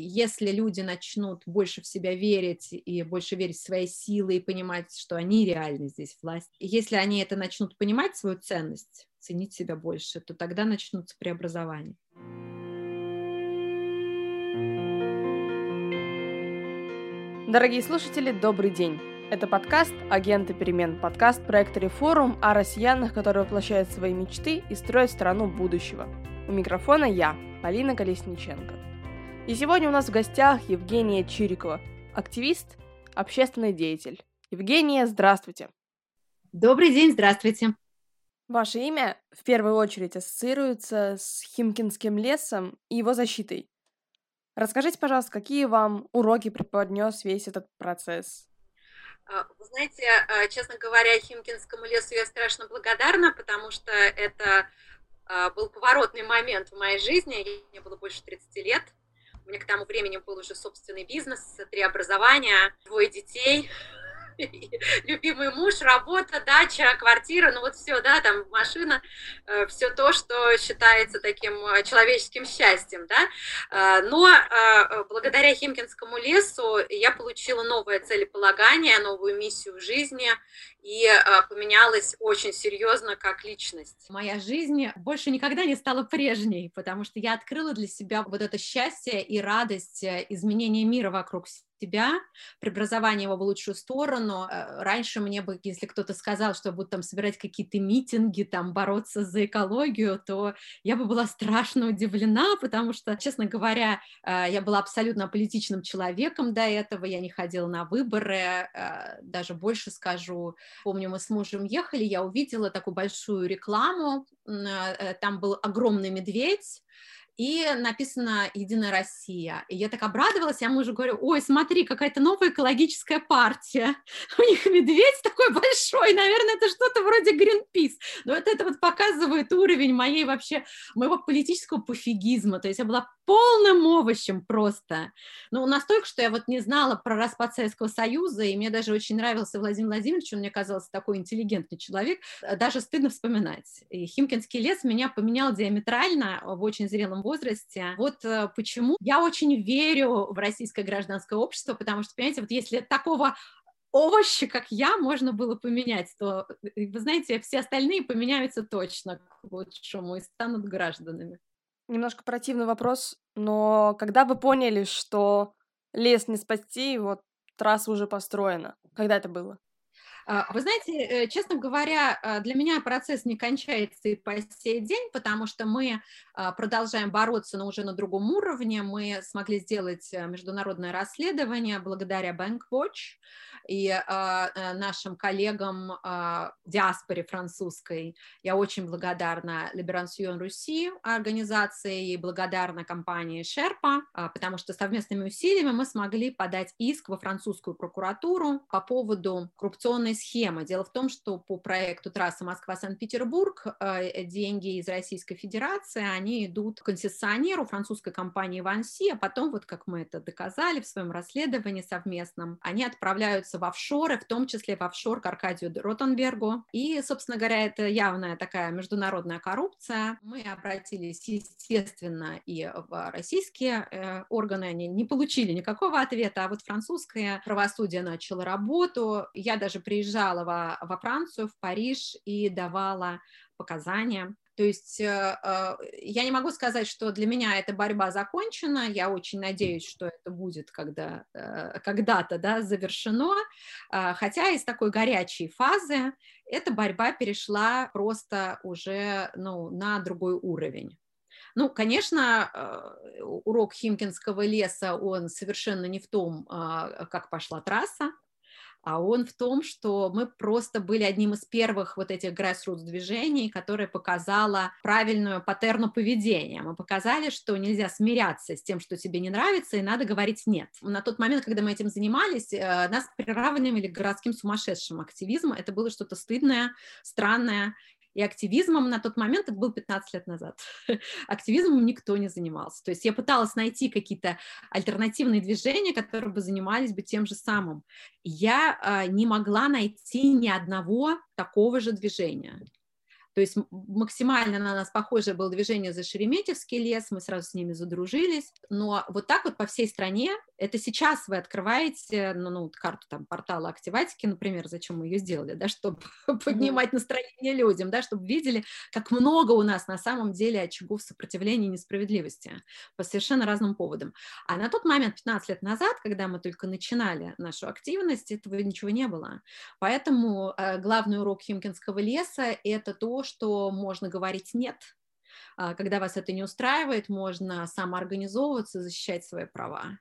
если люди начнут больше в себя верить и больше верить в свои силы и понимать, что они реально здесь власть, если они это начнут понимать, свою ценность, ценить себя больше, то тогда начнутся преобразования. Дорогие слушатели, добрый день! Это подкаст «Агенты перемен», подкаст проекта «Реформум» о россиянах, которые воплощают свои мечты и строят страну будущего. У микрофона я, Полина Колесниченко. И сегодня у нас в гостях Евгения Чирикова, активист, общественный деятель. Евгения, здравствуйте. Добрый день, здравствуйте. Ваше имя в первую очередь ассоциируется с Химкинским лесом и его защитой. Расскажите, пожалуйста, какие вам уроки преподнес весь этот процесс? А, вы знаете, а, честно говоря, Химкинскому лесу я страшно благодарна, потому что это а, был поворотный момент в моей жизни. Мне было больше 30 лет. У меня к тому времени был уже собственный бизнес, три образования, двое детей, любимый муж, работа, дача, квартира, ну вот все, да, там машина, э, все то, что считается таким э, человеческим счастьем, да. Э, но благодаря Химкинскому лесу я получила новое целеполагание, новую миссию в жизни, и поменялась очень серьезно как личность. Моя жизнь больше никогда не стала прежней, потому что я открыла для себя вот это счастье и радость изменения мира вокруг себя преобразование его в лучшую сторону. Э, раньше мне бы, если кто-то сказал, что будут там собирать какие-то митинги, там бороться за экологию, то я бы была страшно удивлена, потому что, честно говоря, э, я была абсолютно политичным человеком до этого, я не ходила на выборы, э, даже больше скажу. Помню, мы с мужем ехали, я увидела такую большую рекламу, там был огромный медведь, и написано «Единая Россия». И я так обрадовалась, я мужу говорю, ой, смотри, какая-то новая экологическая партия. У них медведь такой большой, наверное, это что-то вроде Greenpeace. Но это, это вот показывает уровень моей вообще, моего политического пофигизма. То есть я была полным овощем просто. Ну, настолько, что я вот не знала про распад Советского Союза, и мне даже очень нравился Владимир Владимирович, он мне казался такой интеллигентный человек, даже стыдно вспоминать. И Химкинский лес меня поменял диаметрально в очень зрелом возрасте. Вот э, почему я очень верю в российское гражданское общество, потому что, понимаете, вот если такого овощи, как я, можно было поменять, то, э, вы знаете, все остальные поменяются точно к лучшему и станут гражданами. Немножко противный вопрос, но когда вы поняли, что лес не спасти, вот трасса уже построена? Когда это было? А, вы знаете, э, честно говоря, а, для меня процесс не кончается и по сей день, потому что мы а, продолжаем бороться, но уже на другом уровне. Мы смогли сделать э, международное расследование благодаря Bankwatch и э, нашим коллегам диаспоре французской. Я очень благодарна Libération Руси организации и благодарна компании Шерпа, потому что совместными усилиями мы смогли подать иск во французскую прокуратуру по поводу коррупционной схема. Дело в том, что по проекту трасса Москва-Санкт-Петербург э, деньги из Российской Федерации, они идут концессионеру французской компании Ванси, а потом, вот как мы это доказали в своем расследовании совместном, они отправляются в офшоры, в том числе в офшор к Аркадию Ротенбергу. И, собственно говоря, это явная такая международная коррупция. Мы обратились, естественно, и в российские э, органы, они не получили никакого ответа, а вот французское правосудие начало работу. Я даже приезжала приезжала во, во Францию, в Париж и давала показания. То есть э, э, я не могу сказать, что для меня эта борьба закончена. Я очень надеюсь, что это будет когда, э, когда-то да, завершено. Хотя из такой горячей фазы эта борьба перешла просто уже ну, на другой уровень. Ну, конечно, урок Химкинского леса, он совершенно не в том, как пошла трасса, а он в том, что мы просто были одним из первых вот этих grassroots движений, которое показало правильную паттерну поведения. Мы показали, что нельзя смиряться с тем, что тебе не нравится, и надо говорить «нет». На тот момент, когда мы этим занимались, э, нас приравнивали к городским сумасшедшим. Активизм — это было что-то стыдное, странное, и активизмом на тот момент, это был 15 лет назад, активизмом никто не занимался. То есть я пыталась найти какие-то альтернативные движения, которые бы занимались бы тем же самым. Я э, не могла найти ни одного такого же движения. То есть максимально на нас похоже было движение за Шереметьевский лес, мы сразу с ними задружились. Но вот так вот по всей стране, это сейчас вы открываете ну, ну, карту там портала Активатики, например, зачем мы ее сделали, да, чтобы поднимать настроение людям, да, чтобы видели, как много у нас на самом деле очагов сопротивления и несправедливости по совершенно разным поводам. А на тот момент, 15 лет назад, когда мы только начинали нашу активность, этого ничего не было. Поэтому э, главный урок Химкинского леса – это то, что можно говорить «нет», а, когда вас это не устраивает, можно самоорганизовываться, защищать свои права.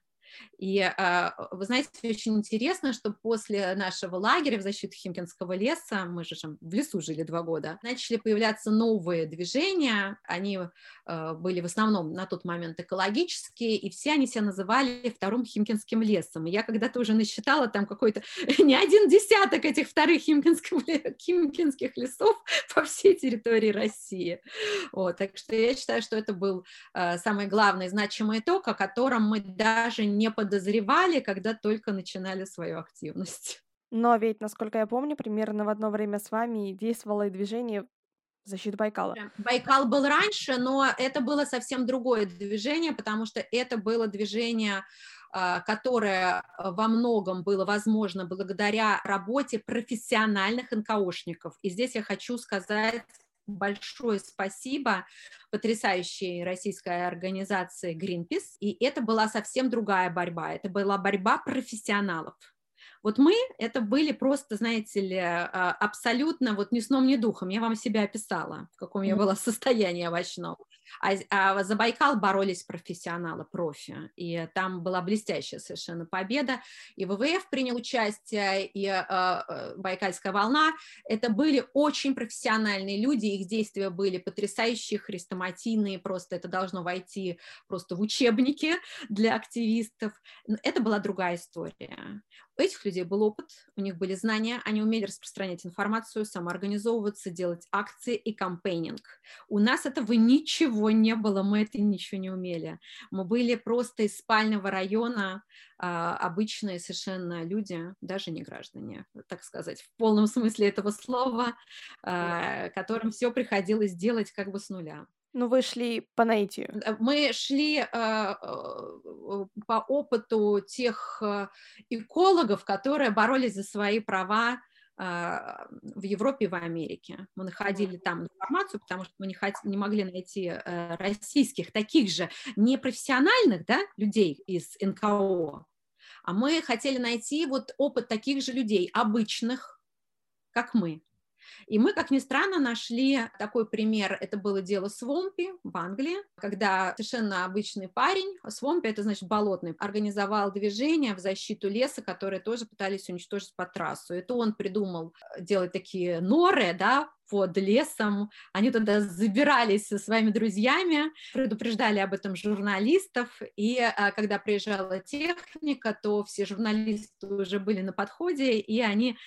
И а, вы знаете, очень интересно, что после нашего лагеря в защиту Химкинского леса, мы же в лесу жили два года, начали появляться новые движения, они а, были в основном на тот момент экологические, и все они себя называли вторым Химкинским лесом. И я когда-то уже насчитала там какой-то не один десяток этих вторых химкинских лесов по всей территории России. Вот, так что я считаю, что это был а, самый главный значимый итог, о котором мы даже не подозревали, когда только начинали свою активность. Но ведь, насколько я помню, примерно в одно время с вами действовало и движение защиты Байкала. Байкал был раньше, но это было совсем другое движение, потому что это было движение а, которое во многом было возможно благодаря работе профессиональных НКОшников. И здесь я хочу сказать большое спасибо потрясающей российской организации Greenpeace. И это была совсем другая борьба. Это была борьба профессионалов. Вот мы, это были просто, знаете ли, а, абсолютно вот ни сном, ни духом. Я вам себя описала, в каком я была состоянии овощном. А, а за Байкал боролись профессионалы, профи, и там была блестящая совершенно победа. И ВВФ принял участие, и э, Байкальская волна. Это были очень профессиональные люди, их действия были потрясающие, хрестоматийные, просто это должно войти просто в учебники для активистов. Это была другая история. Этих людей был опыт, у них были знания, они умели распространять информацию, самоорганизовываться, делать акции и кампейнинг. У нас этого ничего не было, мы это ничего не умели. Мы были просто из спального района, а, обычные совершенно люди, даже не граждане, так сказать, в полном смысле этого слова, а, которым все приходилось делать как бы с нуля. Ну, вы шли по наитию. Мы шли э, по опыту тех э, экологов, которые боролись за свои права э, в Европе и в Америке. Мы находили там информацию, потому что мы не, хот... не могли найти э, российских, таких же непрофессиональных да, людей из НКО, а мы хотели найти вот опыт таких же людей, обычных, как мы. И мы, как ни странно, нашли такой пример. Это было дело Свомпи в Англии, когда совершенно обычный парень, Свомпи это значит болотный, организовал движение в защиту леса, которые тоже пытались уничтожить по трассу. Это он придумал делать такие норы, да, под лесом. Они туда забирались со своими друзьями, предупреждали об этом журналистов, и а, когда приезжала техника, то все журналисты уже были на подходе, и они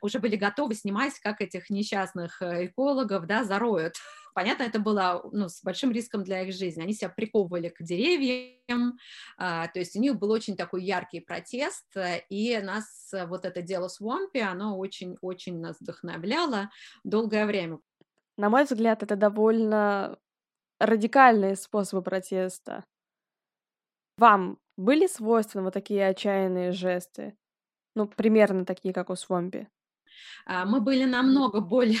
уже были готовы снимать, как этих несчастных э, экологов да, зароют понятно, это было ну, с большим риском для их жизни. Они себя приковывали к деревьям, а, то есть у них был очень такой яркий протест, э, и нас э, вот это дело с Вомпи, оно очень-очень нас вдохновляло долгое время. На мой взгляд, это довольно радикальные способы протеста. Вам были свойственны вот такие отчаянные жесты? Ну, примерно такие, как у Свомпи. А, мы были намного более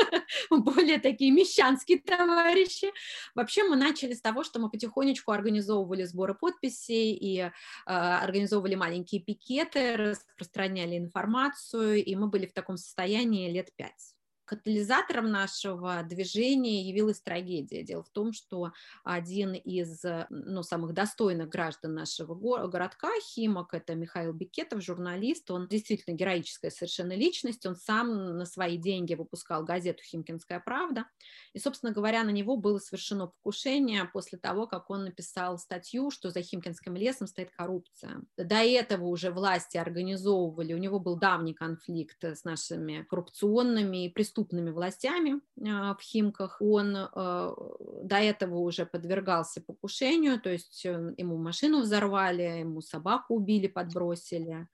более такие мещанские товарищи. Вообще мы начали с того, что мы потихонечку организовывали сборы подписей и э, организовывали маленькие пикеты, распространяли информацию, и мы были в таком состоянии лет пять катализатором нашего движения явилась трагедия. Дело в том, что один из ну, самых достойных граждан нашего городка, Химок, это Михаил Бекетов, журналист, он действительно героическая совершенно личность, он сам на свои деньги выпускал газету «Химкинская правда», и, собственно говоря, на него было совершено покушение после того, как он написал статью, что за Химкинским лесом стоит коррупция. До этого уже власти организовывали, у него был давний конфликт с нашими коррупционными и преступными преступными властями а, в Химках. Он а, до этого уже подвергался покушению, то есть э, ему машину взорвали, ему собаку убили, подбросили.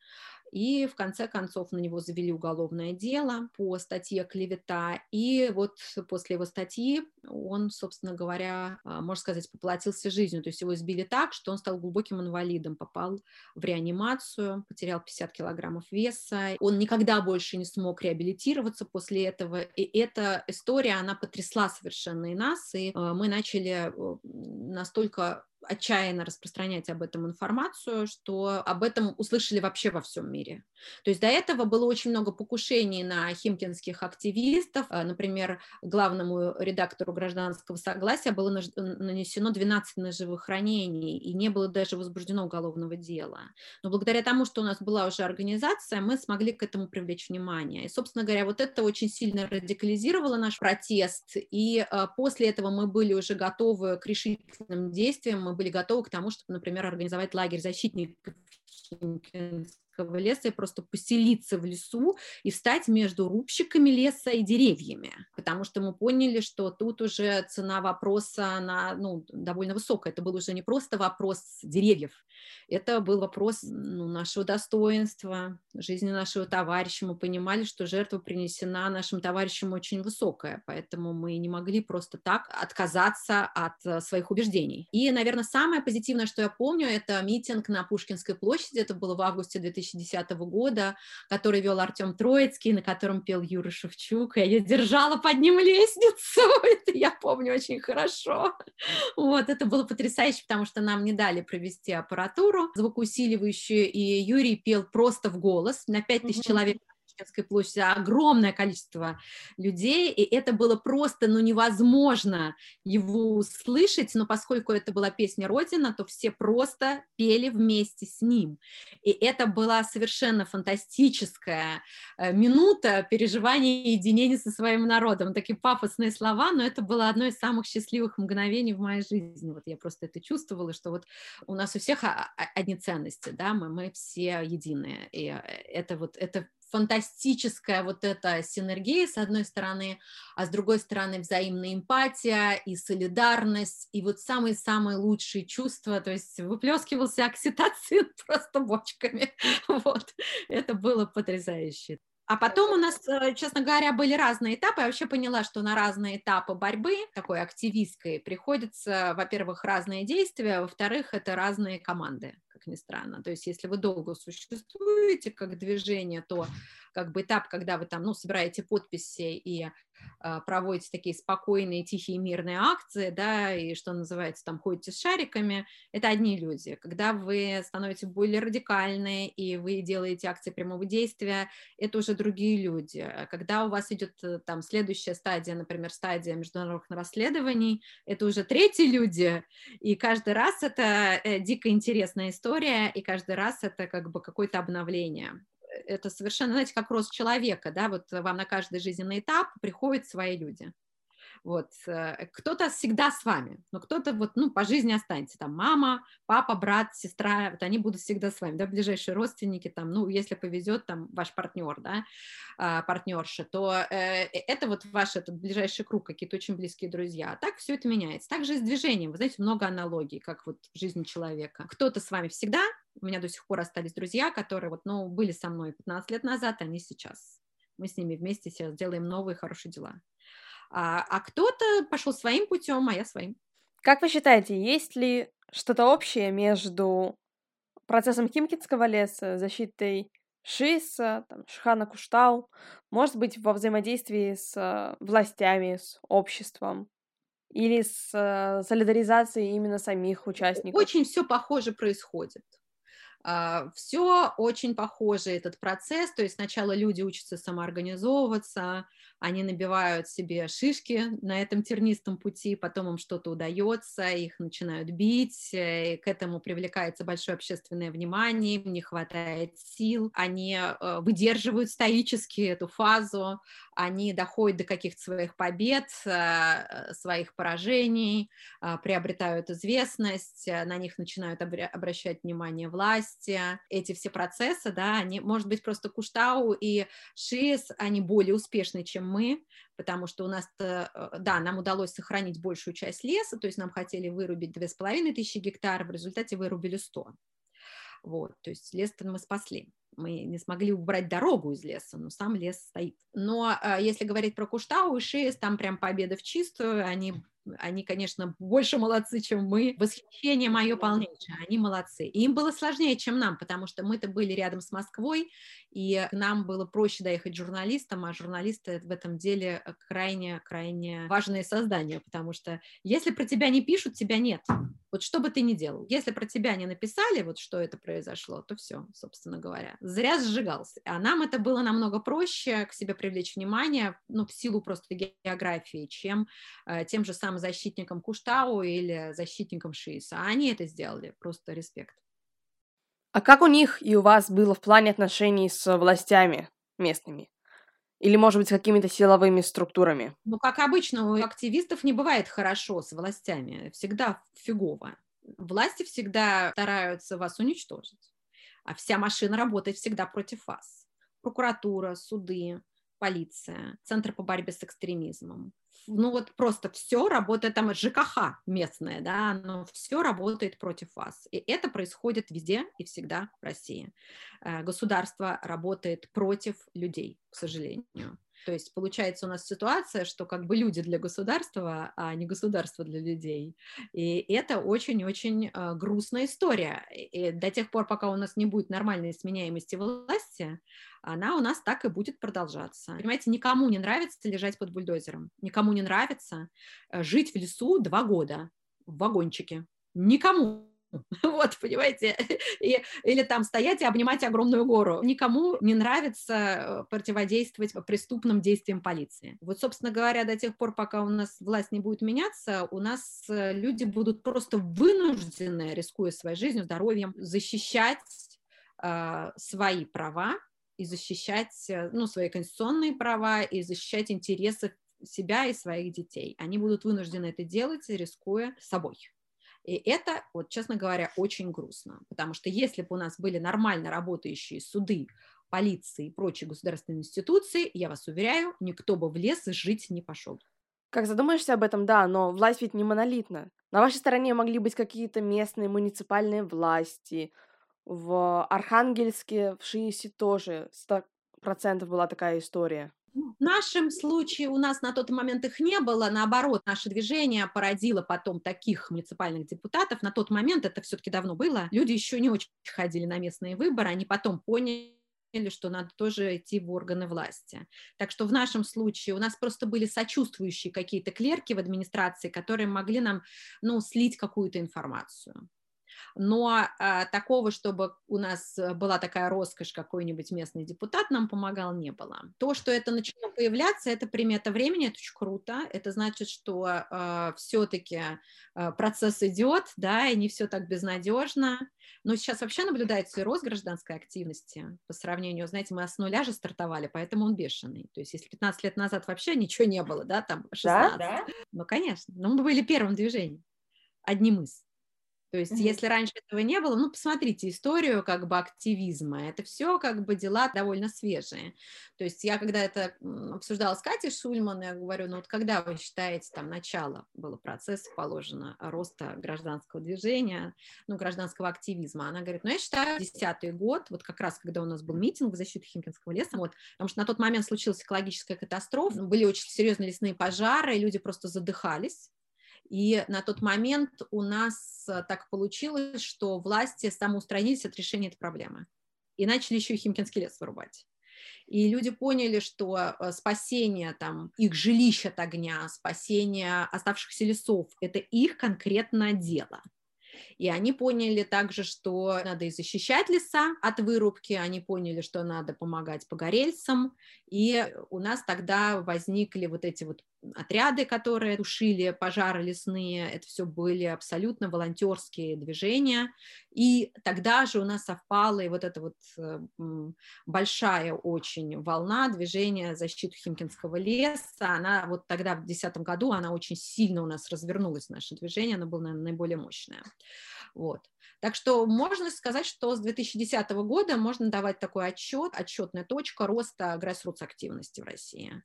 И в конце концов на него завели уголовное дело по статье «Клевета», и вот после его статьи он, собственно говоря, а, можно сказать, поплатился жизнью, то есть его избили так, что он стал глубоким инвалидом, попал в реанимацию, потерял 50 килограммов веса, он никогда больше не смог реабилитироваться после этого, и эта история, она потрясла совершенно и нас, и а, мы начали э, настолько отчаянно распространять об этом информацию, что об этом услышали вообще во всем мире. То есть до этого было очень много покушений на химкинских активистов. А, например, главному редактору гражданского согласия было нанесено 12 ножевых ранений, и не было даже возбуждено уголовного дела. Но благодаря тому, что у нас была уже организация, мы смогли к этому привлечь внимание. И, собственно говоря, вот это очень сильно радикализировало наш протест, и а, после этого мы были уже готовы к решительным действиям, мы были готовы к тому, чтобы, например, организовать лагерь защитников Химкинского леса и просто поселиться в лесу и встать между рубщиками леса и деревьями, потому что мы поняли, что тут уже цена вопроса, она ну, довольно высокая. Это был уже не просто вопрос деревьев, это был вопрос ну, нашего достоинства, жизни нашего товарища. Мы понимали, что жертва принесена нашим товарищам очень высокая, поэтому мы не могли просто так отказаться от э, своих убеждений. И, наверное, самое позитивное, что я помню, это митинг на Пушкинской площади, это было в августе 2010 года, который вел Артем Троицкий, на котором пел Юра Шевчук, и я держала под ним лестницу, это я помню очень хорошо. Вот, это было потрясающе, потому что нам не дали провести аппаратуру звукоусиливающую, и Юрий пел просто в голос на 5000 mm-hmm. человек Пушкинской площади огромное количество людей, и это было просто, ну, невозможно его услышать, но поскольку это была песня Родина, то все просто пели вместе с ним. И это была совершенно фантастическая э, минута переживания и единения со своим народом. Такие пафосные слова, но это было одно из самых счастливых мгновений в моей жизни. Вот я просто это чувствовала, что вот у нас у всех одни ценности, да, мы, мы все единые. И э, это вот, это фантастическая вот эта синергия, с одной стороны, а с другой стороны взаимная эмпатия и солидарность, и вот самые-самые лучшие чувства, то есть выплескивался окситоцин просто бочками, вот, это было потрясающе. А потом у нас, э, честно говоря, были разные этапы. Я вообще поняла, что на разные этапы борьбы, такой активистской, приходится, во-первых, разные действия, во-вторых, это разные команды, как ни странно. То есть если вы долго существуете как движение, то как бы этап, когда вы там, ну, собираете подписи и проводите такие спокойные, тихие, мирные акции, да, и что называется, там ходите с шариками, это одни люди. Когда вы становитесь более радикальны и вы делаете акции прямого действия, это уже другие люди. Когда у вас идет э, там следующая стадия, например, стадия международных расследований, это уже третьи люди, и каждый раз это э, дико интересная история, и каждый раз это как бы какое-то обновление это совершенно, знаете, как рост человека, да, вот вам на каждый жизненный этап приходят свои люди. Вот. Э, кто-то всегда с вами, но кто-то вот, ну, по жизни останется. Там мама, папа, брат, сестра, вот они будут всегда с вами, да, ближайшие родственники, там, ну, если повезет, там, ваш партнер, да, а, партнерша, то э, э, это вот ваш этот ближайший круг, какие-то очень близкие друзья. А так все это меняется. Также и с движением, вы знаете, много аналогий, как вот в жизни человека. Кто-то с вами всегда, у меня до сих пор остались друзья, которые вот, ну, были со мной 15 лет назад, они сейчас. Мы с ними вместе сейчас делаем новые хорошие дела а, а кто-то пошел своим путем, а я своим. Как вы считаете, есть ли что-то общее между процессом Химкинского леса, защитой Шиса, там, Шхана Куштау, может быть, во взаимодействии с э, властями, с обществом? Или с э, солидаризацией именно самих участников? Очень все похоже происходит. А, все очень похоже, этот процесс, то есть сначала люди учатся самоорганизовываться, они набивают себе шишки на этом тернистом пути, потом им что-то удается, их начинают бить, э, к этому привлекается большое общественное внимание, им не хватает сил, они э, выдерживают стоически эту фазу, они доходят до каких-то своих побед, э, своих поражений, приобретают известность, на них начинают обращать внимание власти. Эти все процессы, да, они, может быть, просто Куштау и ШИС, они более успешны, чем мы, потому что у нас, э, да, нам удалось сохранить большую часть леса, то есть нам хотели вырубить 2500 гектаров, в результате вырубили 100. Вот, то есть лес-то мы спасли мы не смогли убрать дорогу из леса, но сам лес стоит. Но э, если говорить про Куштау и Шиес, там прям победа в чистую, они они, конечно, больше молодцы, чем мы. Восхищение мое полнейшее, они молодцы. И им было сложнее, чем нам, потому что мы-то были рядом с Москвой, и нам было проще доехать журналистам, а журналисты в этом деле крайне-крайне важное создание, потому что если про тебя не пишут, тебя нет. Вот что бы ты ни делал. Если про тебя не написали, вот что это произошло, то все, собственно говоря. Зря сжигался. А нам это было намного проще к себе привлечь внимание, ну, в силу просто географии, чем э, тем же самым защитникам Куштау или защитникам Шииса. А они это сделали. Просто респект. А как у них и у вас было в плане отношений с властями местными? Или, может быть, какими-то силовыми структурами? Ну, как обычно, у активистов не бывает хорошо с властями, всегда фигово. Власти всегда стараются вас уничтожить, а вся машина работает всегда против вас. Прокуратура, суды, полиция, Центр по борьбе с экстремизмом. Ну вот просто все работает, там ЖКХ местное, да, но все работает против вас. И это происходит везде и всегда в России. Э, государство работает против людей, к сожалению. То есть получается у нас ситуация, что как бы люди для государства, а не государство для людей. И это очень-очень э, грустная история. И до тех пор, пока у нас не будет нормальной сменяемости власти, она у нас так и будет продолжаться. Понимаете, никому не нравится лежать под бульдозером, никому не нравится э, жить в лесу два года в вагончике. Никому Вот, понимаете? И, или там стоять и обнимать огромную гору. Никому не нравится э, противодействовать преступным действиям полиции. Вот, собственно говоря, до тех пор, пока у нас власть не будет меняться, у нас э, люди будут просто вынуждены, рискуя своей жизнью, здоровьем, защищать э, свои права и защищать э, ну, свои конституционные права и защищать интересы себя и своих детей. Они будут вынуждены это делать, рискуя собой. И это, вот, честно говоря, очень грустно, потому что если бы у нас были нормально работающие суды, полиции и прочие государственные институции, я вас уверяю, никто бы в лес жить не пошел. Как задумаешься об этом, да, но власть ведь не монолитна. На вашей стороне могли быть какие-то местные муниципальные власти. В Архангельске, в Шиисе тоже 100% была такая история. В нашем случае у нас на тот момент их не было, наоборот, наше движение породило потом таких муниципальных депутатов. На тот момент это все-таки давно было. Люди еще не очень ходили на местные выборы, они потом поняли, что надо тоже идти в органы власти. Так что в нашем случае у нас просто были сочувствующие какие-то клерки в администрации, которые могли нам ну, слить какую-то информацию но а, такого, чтобы у нас э, была такая роскошь, какой-нибудь местный депутат нам помогал, не было. То, что это начало появляться, это примета времени, это очень круто, это значит, что а, все-таки а, процесс идет, да, и не все так безнадежно, но сейчас вообще наблюдается и рост гражданской активности по сравнению, знаете, мы с нуля же стартовали, поэтому он бешеный. То есть если 15 лет назад вообще ничего не было, да, там 16. Да, да. Ну, конечно, но мы были первым движением, одним из. То есть, mm-hmm. если раньше этого не было, ну, посмотрите историю как бы активизма. Это все как бы дела довольно свежие. То есть, я когда это обсуждала с Катей Шульман, я говорю, ну, вот когда вы считаете, там, начало было процесса положено роста гражданского движения, ну, гражданского активизма? Она говорит, ну, я считаю, десятый год, вот как раз, когда у нас был митинг в защиту Химкинского леса, вот, потому что на тот момент случилась экологическая катастрофа, были очень серьезные лесные пожары, и люди просто задыхались, и на тот момент у нас э, так получилось, что власти самоустранились от решения этой проблемы. И начали еще и Химкинский лес вырубать. И люди поняли, что э, спасение там, их жилищ от огня, спасение оставшихся лесов – это их конкретное дело – и они поняли также, что надо и защищать леса от вырубки, они поняли, что надо помогать погорельцам, и у нас тогда возникли вот эти вот отряды, которые тушили пожары лесные, это все были абсолютно волонтерские движения, и тогда же у нас совпала и вот эта вот э, большая очень волна движения защиты Химкинского леса, она вот тогда в 2010 году, она очень сильно у нас развернулась, наше движение, оно было, наверное, наиболее мощное. Вот. Так что можно сказать, что с 2010 года можно давать такой отчет, отчетная точка роста grassroots активности в России.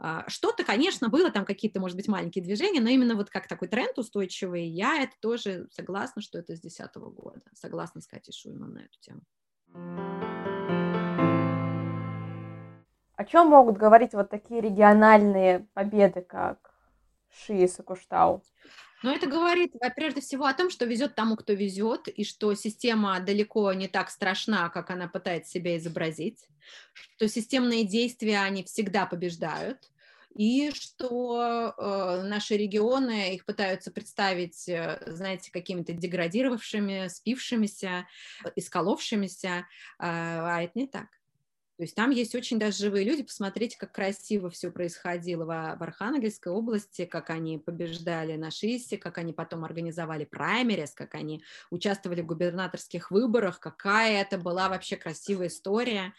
А, что-то, конечно, было там какие-то, может быть, маленькие движения, но именно вот как такой тренд устойчивый, я это тоже согласна, что это с 2010 года. Согласна с Катей Шуйман на эту тему. О чем могут говорить вот такие региональные победы, как Шиес и Куштау? Но это говорит, прежде всего, о том, что везет тому, кто везет, и что система далеко не так страшна, как она пытается себя изобразить, что системные действия, они всегда побеждают, и что э, наши регионы их пытаются представить, э, знаете, какими-то деградировавшими, спившимися, исколовшимися, э, а это не так. То есть там есть очень даже живые люди. Посмотрите, как красиво все происходило в, Архангельской области, как они побеждали на ШИСе, как они потом организовали праймерис, как они участвовали в губернаторских выборах, какая это была вообще красивая история,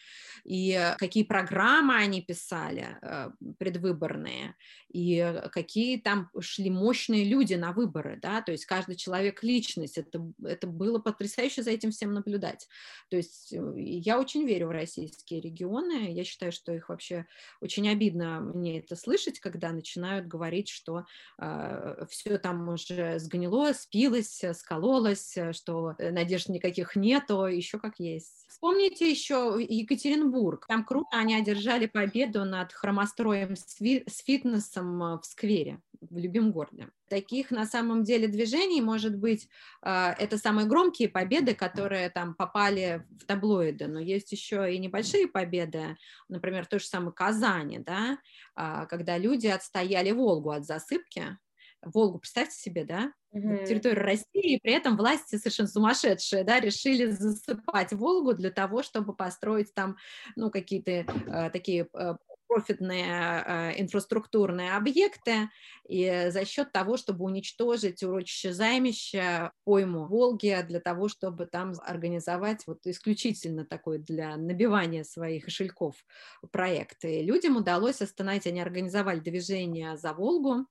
и какие программы они писали э, предвыборные, и какие там шли мощные люди на выборы, да, то есть каждый человек личность, это, это было потрясающе за этим всем наблюдать. То есть э, я очень верю в российские регионы. Я считаю, что их вообще очень обидно мне это слышать, когда начинают говорить, что э, а, все там уже сгнило, спилось, скололось, что надежд никаких нету, еще как есть. Вспомните еще Екатеринбург. Там круто они одержали победу над хромостроем с фитнесом в сквере в любимом городе. Таких на самом деле движений, может быть, а, это самые громкие победы, которые там попали в таблоиды, но есть еще и небольшие победы, например, в той же самой Казани, да, а, когда люди отстояли Волгу от засыпки, Волгу, представьте себе, да, mm-hmm. территорию России, и при этом власти совершенно сумасшедшие, да, решили засыпать Волгу для того, чтобы построить там, ну, какие-то э, такие э, профитные э, инфраструктурные объекты, и за счет того, чтобы уничтожить урочище займище, пойму Волги, для того, чтобы там организовать вот исключительно такой для набивания своих кошельков проекты. Людям удалось остановить, они организовали движение за Волгу,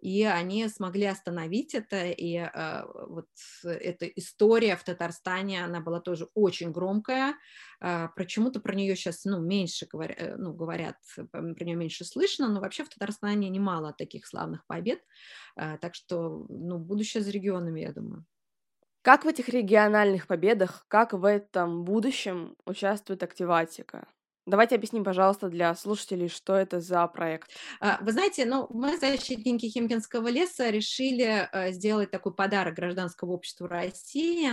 и они смогли остановить это, и э, вот эта история в Татарстане, она была тоже очень громкая, э, почему-то про нее сейчас, ну, меньше говоря, э, ну, говорят, про нее меньше слышно, но вообще в Татарстане немало таких славных побед, э, так что, ну, будущее за регионами, я думаю. Как в этих региональных победах, как в этом будущем участвует активатика? Давайте объясним, пожалуйста, для слушателей, что это за проект. А, вы знаете, ну, мы, защитники Химкинского леса, решили э, сделать такой подарок гражданскому обществу России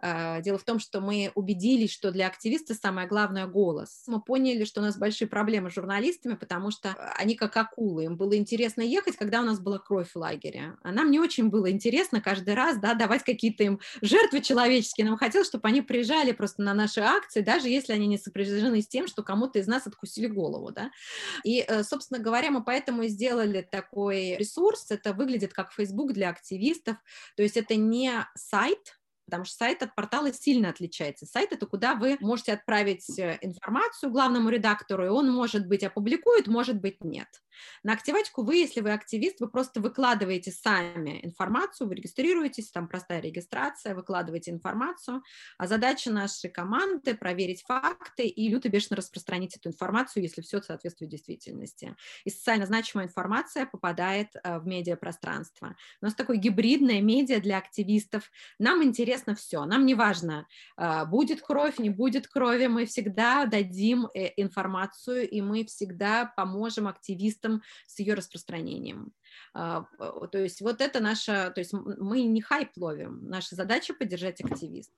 а, дело в том, что мы убедились, что для активиста самое главное – голос. Мы поняли, что у нас большие проблемы с журналистами, потому что они как акулы. Им было интересно ехать, когда у нас была кровь в лагере. А нам не очень было интересно каждый раз да, давать какие-то им жертвы человеческие. Нам хотелось, чтобы они приезжали просто на наши акции, даже если они не сопряжены с тем, что кому-то из нас откусили голову. Да? И, э, собственно говоря, мы поэтому и сделали такой ресурс. Это выглядит как Facebook для активистов. То есть это не сайт, потому что сайт от портала сильно отличается. Сайт — это куда вы можете отправить э, информацию главному редактору, и он, может быть, опубликует, может быть, нет. На активатику вы, если вы активист, вы просто выкладываете сами информацию, вы регистрируетесь, там простая регистрация, выкладываете информацию, а задача нашей команды — проверить факты и люто бешено распространить эту информацию, если все соответствует действительности. И социально значимая информация попадает э, в медиапространство. У нас такое гибридное медиа для активистов. Нам интересно все, нам не важно, э, будет кровь, не будет крови, мы всегда дадим э, информацию, и мы всегда поможем активистам проектом, с ее распространением. А, то есть вот это наша, то есть мы не хайп ловим, наша задача поддержать активист.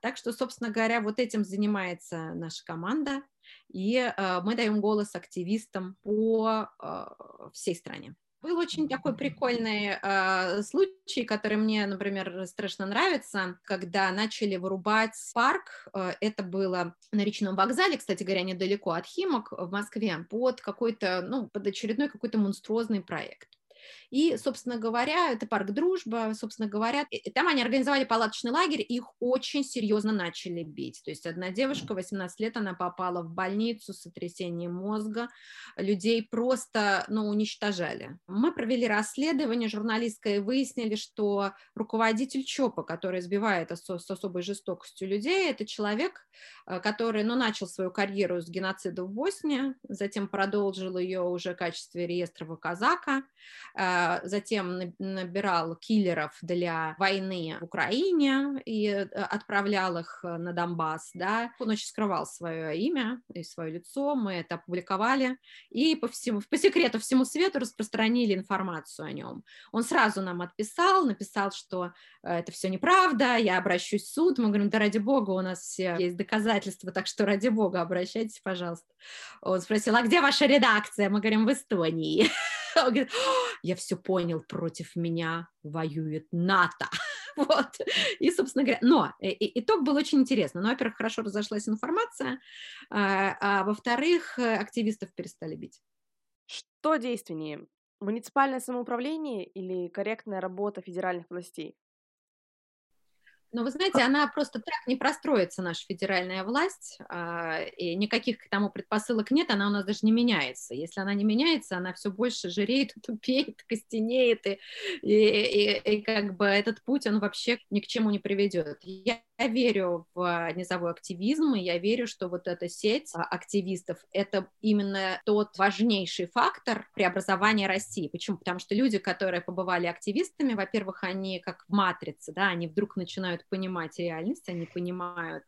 Так что, собственно говоря, вот этим занимается наша команда, и а, мы даем голос активистам по а, всей стране. Был очень такой прикольный э, случай, который мне, например, страшно нравится, когда начали вырубать парк. Э, это было на речном вокзале, кстати говоря, недалеко от Химок в Москве, под какой-то, ну, под очередной какой-то монструозный проект. И, собственно говоря, это парк Дружба, собственно говоря, там они организовали палаточный лагерь, их очень серьезно начали бить. То есть одна девушка, 18 лет, она попала в больницу с сотрясением мозга, людей просто, ну, уничтожали. Мы провели расследование журналистское и выяснили, что руководитель ЧОПа, который избивает с особой жестокостью людей, это человек, э, который, ну, начал свою карьеру с геноцида в Боснии, затем продолжил ее уже в качестве реестрового казака, затем набирал киллеров для войны в Украине и э, отправлял их на Донбасс, да. Он очень скрывал свое имя и свое лицо, мы это опубликовали, и по всему, по секрету всему свету распространили информацию о нем. Он сразу нам отписал, написал, что это все неправда, я обращусь в суд. Мы говорим, да ради бога, у нас все есть доказательства, так что ради бога обращайтесь, пожалуйста. Он спросил, а где ваша редакция? Мы говорим, в Эстонии. Он говорит, я все понял, против меня воюет НАТО. Вот. И, собственно говоря, но итог был очень интересный. Ну, во-первых, хорошо разошлась информация, а, а во-вторых, активистов перестали бить. Что действеннее, муниципальное самоуправление или корректная работа федеральных властей? Но вы знаете, она просто так не простроится, наша федеральная власть, а, и никаких к тому предпосылок нет, она у нас даже не меняется. Если она не меняется, она все больше жиреет, тупеет, костенеет, и, и, и, и как бы этот путь, он вообще ни к чему не приведет. Я я верю в низовой активизм, и я верю, что вот эта сеть а, активистов — это именно тот важнейший фактор преобразования России. Почему? Потому что люди, которые побывали активистами, во-первых, они как в матрице, да, они вдруг начинают понимать реальность, они понимают,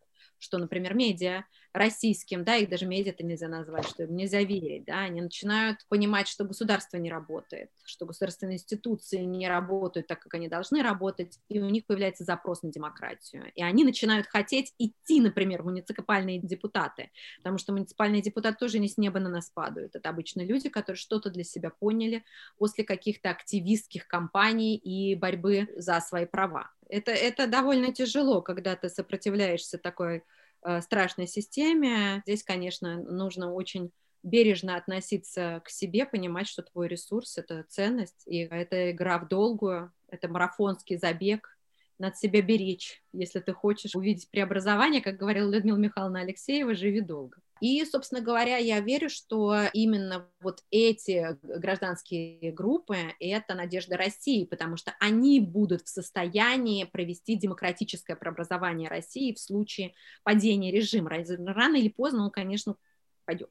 что, например, медиа российским, да, их даже медиа это нельзя назвать, что им нельзя верить, да, они начинают понимать, что государство не работает, что государственные институции не работают так, как они должны работать, и у них появляется запрос на демократию, и они начинают хотеть идти, например, в муниципальные депутаты, потому что муниципальные депутаты тоже не с неба на нас падают, это обычно люди, которые что-то для себя поняли после каких-то активистских кампаний и борьбы за свои права. Это, это довольно тяжело, когда ты сопротивляешься такой Э, страшной системе. Здесь, конечно, нужно очень бережно относиться к себе, понимать, что твой ресурс — это ценность, и это игра в долгую, это марафонский забег, надо себя беречь, если ты хочешь увидеть преобразование, как говорила Людмила Михайловна Алексеева, живи долго. И, собственно говоря, я верю, что именно вот эти гражданские группы — это надежда России, потому что они будут в состоянии провести демократическое преобразование России в случае падения режима. Рано или поздно он, конечно, пойдет.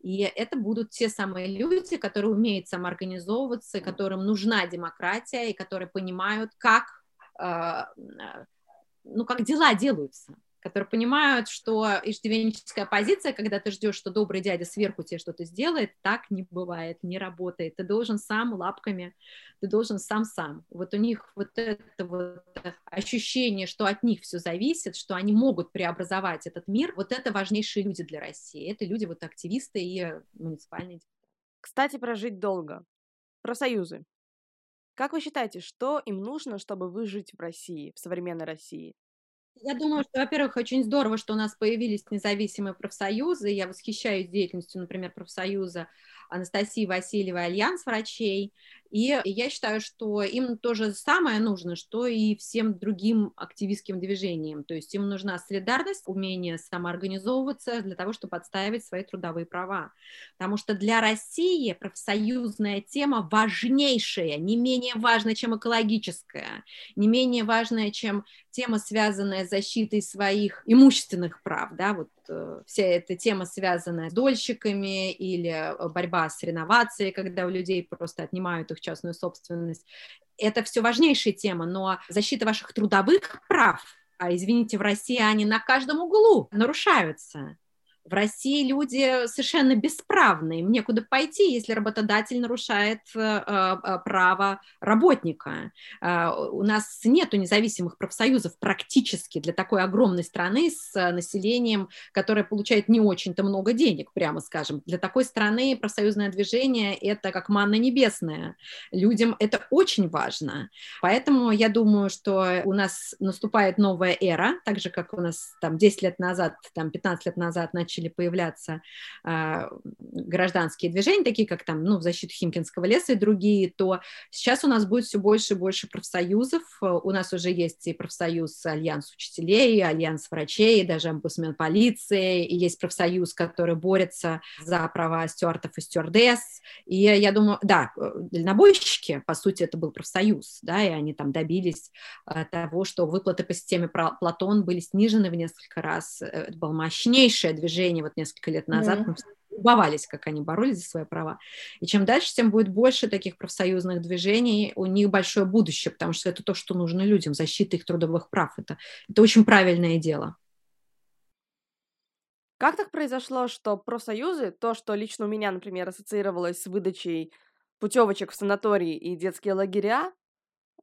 И это будут те самые люди, которые умеют самоорганизовываться, которым нужна демократия, и которые понимают, как, ну, как дела делаются которые понимают, что иждивенческая позиция, когда ты ждешь, что добрый дядя сверху тебе что-то сделает, так не бывает, не работает. Ты должен сам лапками, ты должен сам-сам. Вот у них вот это вот ощущение, что от них все зависит, что они могут преобразовать этот мир, вот это важнейшие люди для России. Это люди, вот активисты и муниципальные. Кстати, прожить долго. Профсоюзы. Как вы считаете, что им нужно, чтобы выжить в России, в современной России? Я думаю, что, во-первых, очень здорово, что у нас появились независимые профсоюзы. Я восхищаюсь деятельностью, например, профсоюза Анастасии Васильевой «Альянс врачей». И я считаю, что им то же самое нужно, что и всем другим активистским движениям. То есть им нужна солидарность, умение самоорганизовываться для того, чтобы отстаивать свои трудовые права. Потому что для России профсоюзная тема важнейшая, не менее важная, чем экологическая, не менее важная, чем тема, связанная с защитой своих имущественных прав. Да? Вот э, вся эта тема, связанная с дольщиками или э, борьба с реновацией, когда у людей просто отнимают их частную собственность. Это все важнейшая тема, но защита ваших трудовых прав, а, извините, в России они на каждом углу нарушаются. В России люди совершенно бесправны, им некуда пойти, если работодатель нарушает э, э, право работника. Э, у нас нет независимых профсоюзов практически для такой огромной страны с населением, которое получает не очень-то много денег, прямо скажем. Для такой страны профсоюзное движение – это как манна небесная. Людям это очень важно. Поэтому я думаю, что у нас наступает новая эра, так же, как у нас там 10 лет назад, там 15 лет назад начали начали появляться э, гражданские движения, такие как там, ну, в защиту Химкинского леса и другие, то сейчас у нас будет все больше и больше профсоюзов. У нас уже есть и профсоюз Альянс учителей, Альянс врачей, даже омбудсмен полиции, и есть профсоюз, который борется за права стюардов и стюардесс. И я думаю, да, дальнобойщики, по сути, это был профсоюз, да, и они там добились э, того, что выплаты по системе Платон были снижены в несколько раз. Э, это было мощнейшее движение вот несколько лет назад. Mm-hmm. Мы любовались, как они боролись за свои права. И чем дальше, тем будет больше таких профсоюзных движений, у них большое будущее, потому что это то, что нужно людям, защита их трудовых прав. Это, это очень правильное дело. Как так произошло, что профсоюзы, то, что лично у меня, например, ассоциировалось с выдачей путевочек в санатории и детские лагеря,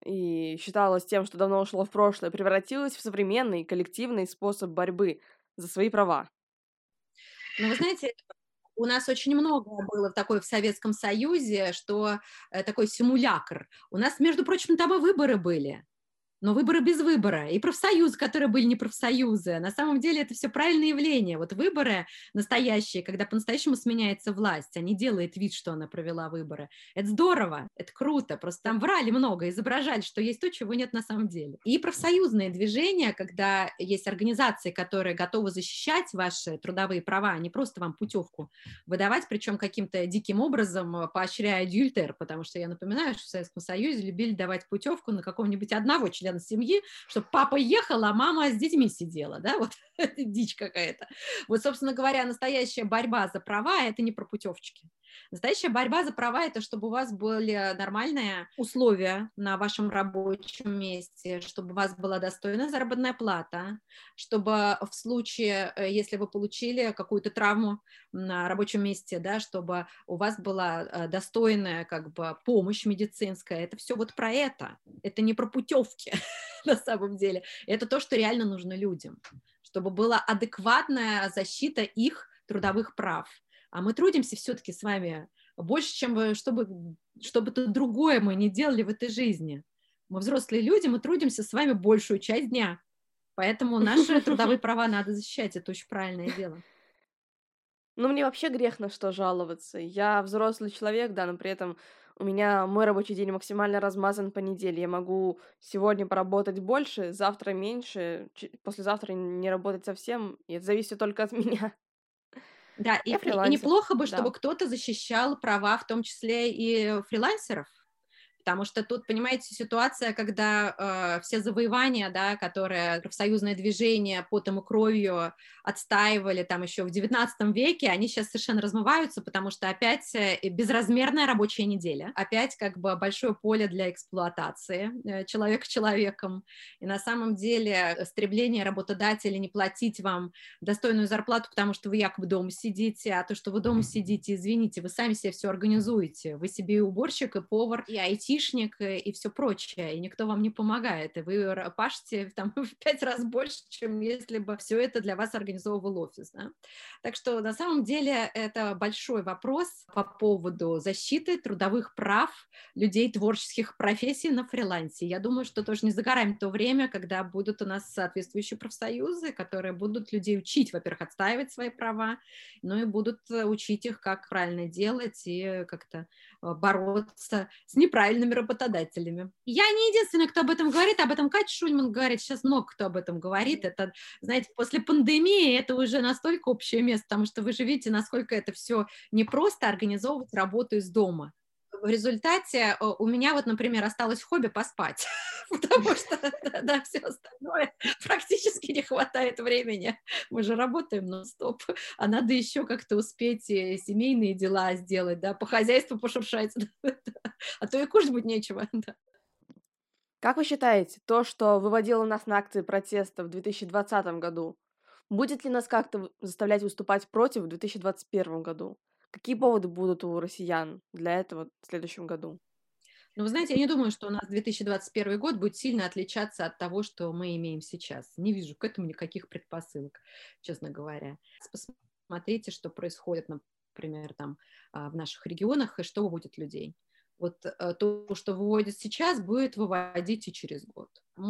и считалось тем, что давно ушло в прошлое, превратилось в современный коллективный способ борьбы за свои права. Ну, вы знаете, у нас очень много было такое в Советском Союзе, что э, такой симулякр. У нас, между прочим, там и выборы были но выборы без выбора, и профсоюзы, которые были не профсоюзы. На самом деле это все правильное явление. Вот выборы настоящие, когда по-настоящему сменяется власть, а не делает вид, что она провела выборы. Это здорово, это круто, просто там врали много, изображали, что есть то, чего нет на самом деле. И профсоюзные движения, когда есть организации, которые готовы защищать ваши трудовые права, а не просто вам путевку выдавать, причем каким-то диким образом поощряя дюльтер, потому что я напоминаю, что в Советском Союзе любили давать путевку на какого-нибудь одного члена член семьи, чтобы папа ехал, а мама с детьми сидела, да, вот дичь какая-то. Вот, собственно говоря, настоящая борьба за права – это не про путевочки. Настоящая борьба за права – это чтобы у вас были нормальные условия на вашем рабочем месте, чтобы у вас была достойная заработная плата, чтобы в случае, э, если вы получили какую-то травму на рабочем месте, да, чтобы у вас была э, достойная как бы помощь медицинская. Это все вот про это. Это не про путевки на самом деле. Это то, что реально нужно людям, чтобы была адекватная защита их трудовых прав а мы трудимся все-таки с вами больше, чем чтобы, чтобы то другое мы не делали в этой жизни. Мы взрослые люди, мы трудимся с вами большую часть дня. Поэтому наши трудовые права надо защищать, это очень правильное дело. Ну, мне вообще грех на что жаловаться. Я взрослый человек, да, но при этом у меня мой рабочий день максимально размазан по неделе. Я могу сегодня поработать больше, завтра меньше, послезавтра не работать совсем. И это зависит только от меня. Да, и, и неплохо бы, чтобы да. кто-то защищал права, в том числе и фрилансеров. Потому что тут, понимаете, ситуация, когда э, все завоевания, да, которые профсоюзное движение потом и кровью отстаивали там еще в XIX веке, они сейчас совершенно размываются, потому что опять э, безразмерная рабочая неделя, опять как бы большое поле для эксплуатации э, человека человеком. И на самом деле стремление работодателя не платить вам достойную зарплату, потому что вы якобы дома сидите, а то, что вы дома сидите, извините, вы сами себе все организуете. Вы себе и уборщик, и повар, и IT айтишник и все прочее, и никто вам не помогает, и вы пашете там в пять раз больше, чем если бы все это для вас организовывал офис. Да? Так что на самом деле это большой вопрос по поводу защиты трудовых прав людей творческих профессий на фрилансе. Я думаю, что тоже не загораем то время, когда будут у нас соответствующие профсоюзы, которые будут людей учить, во-первых, отстаивать свои права, но и будут э, учить их, как правильно делать и как-то э, бороться с неправильными работодателями. Я не единственная, кто об этом говорит, об этом Катя Шульман говорит, сейчас много кто об этом говорит. Это, знаете, после пандемии это уже настолько общее место, потому что вы же видите, насколько это все непросто организовывать работу из дома в результате э, у меня вот, например, осталось хобби поспать, потому что да, все остальное практически не хватает времени. Мы же работаем нон-стоп, а надо еще как-то успеть семейные дела сделать, да, по хозяйству пошуршать, а то и кушать будет нечего. Как вы считаете, то, что выводило нас на акции протеста в 2020 году, будет ли нас как-то заставлять выступать против в 2021 году? Какие поводы будут у россиян для этого в следующем году? Ну, вы знаете, я не думаю, что у нас 2021 год будет сильно отличаться от того, что мы имеем сейчас. Не вижу к этому никаких предпосылок, честно говоря. Посмотрите, что происходит, например, там а, в наших регионах и что выводит людей. Вот э, то, что выводит сейчас, будет выводить и через год.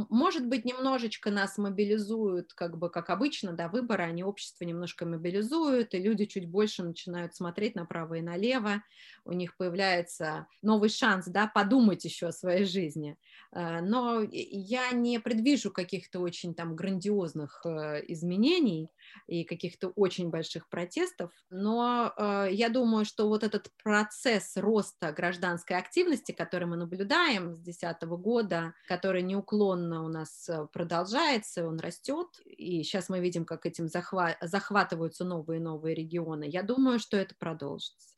Может быть, немножечко нас мобилизуют, как бы, как обычно, да, выборы, они общество немножко мобилизуют, и люди чуть больше начинают смотреть направо и налево, у них появляется новый шанс, да, подумать еще о своей жизни. Э, но я не предвижу каких-то очень там грандиозных э, изменений и каких-то очень больших протестов, но э, я думаю, что вот этот процесс роста гражданской активности, который мы наблюдаем с 2010 года, который неуклонно у нас продолжается, он растет, и сейчас мы видим, как этим захва- захватываются новые и новые регионы, я думаю, что это продолжится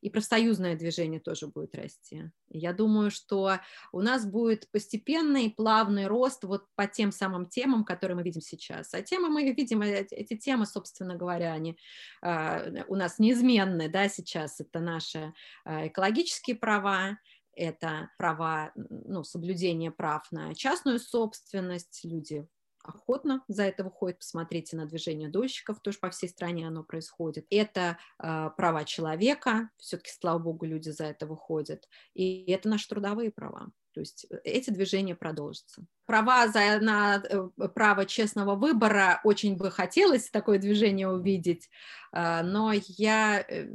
и профсоюзное движение тоже будет расти. Я думаю, что у нас будет постепенный плавный рост вот по тем самым темам, которые мы видим сейчас. А темы мы видим, э, эти темы, собственно говоря, они э, у нас неизменны, да, сейчас это наши э, экологические права, это права, ну, соблюдение прав на частную собственность, люди охотно за это выходит. Посмотрите на движение дольщиков, тоже по всей стране оно происходит. Это э, права человека, все-таки, слава богу, люди за это выходят. И это наши трудовые права. То есть э, эти движения продолжатся. Права за, на э, право честного выбора очень бы хотелось такое движение увидеть, а, но я, э,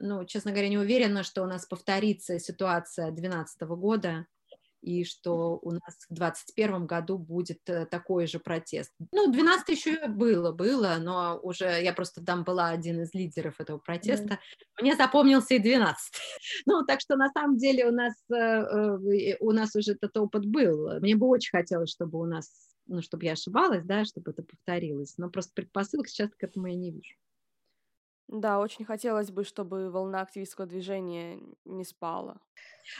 ну, честно говоря, не уверена, что у нас повторится ситуация 2012 года, и что у нас в 2021 году будет э, такой же протест. Ну, 12 еще было, было, но уже я просто там была один из лидеров этого протеста. Mm. Мне запомнился и 12. ну, так что на самом деле у нас, э, э, у нас уже этот опыт был. Мне бы очень хотелось, чтобы у нас, ну, чтобы я ошибалась, да, чтобы это повторилось, но просто предпосылок сейчас к этому я не вижу. Да, очень хотелось бы, чтобы волна активистского движения не спала.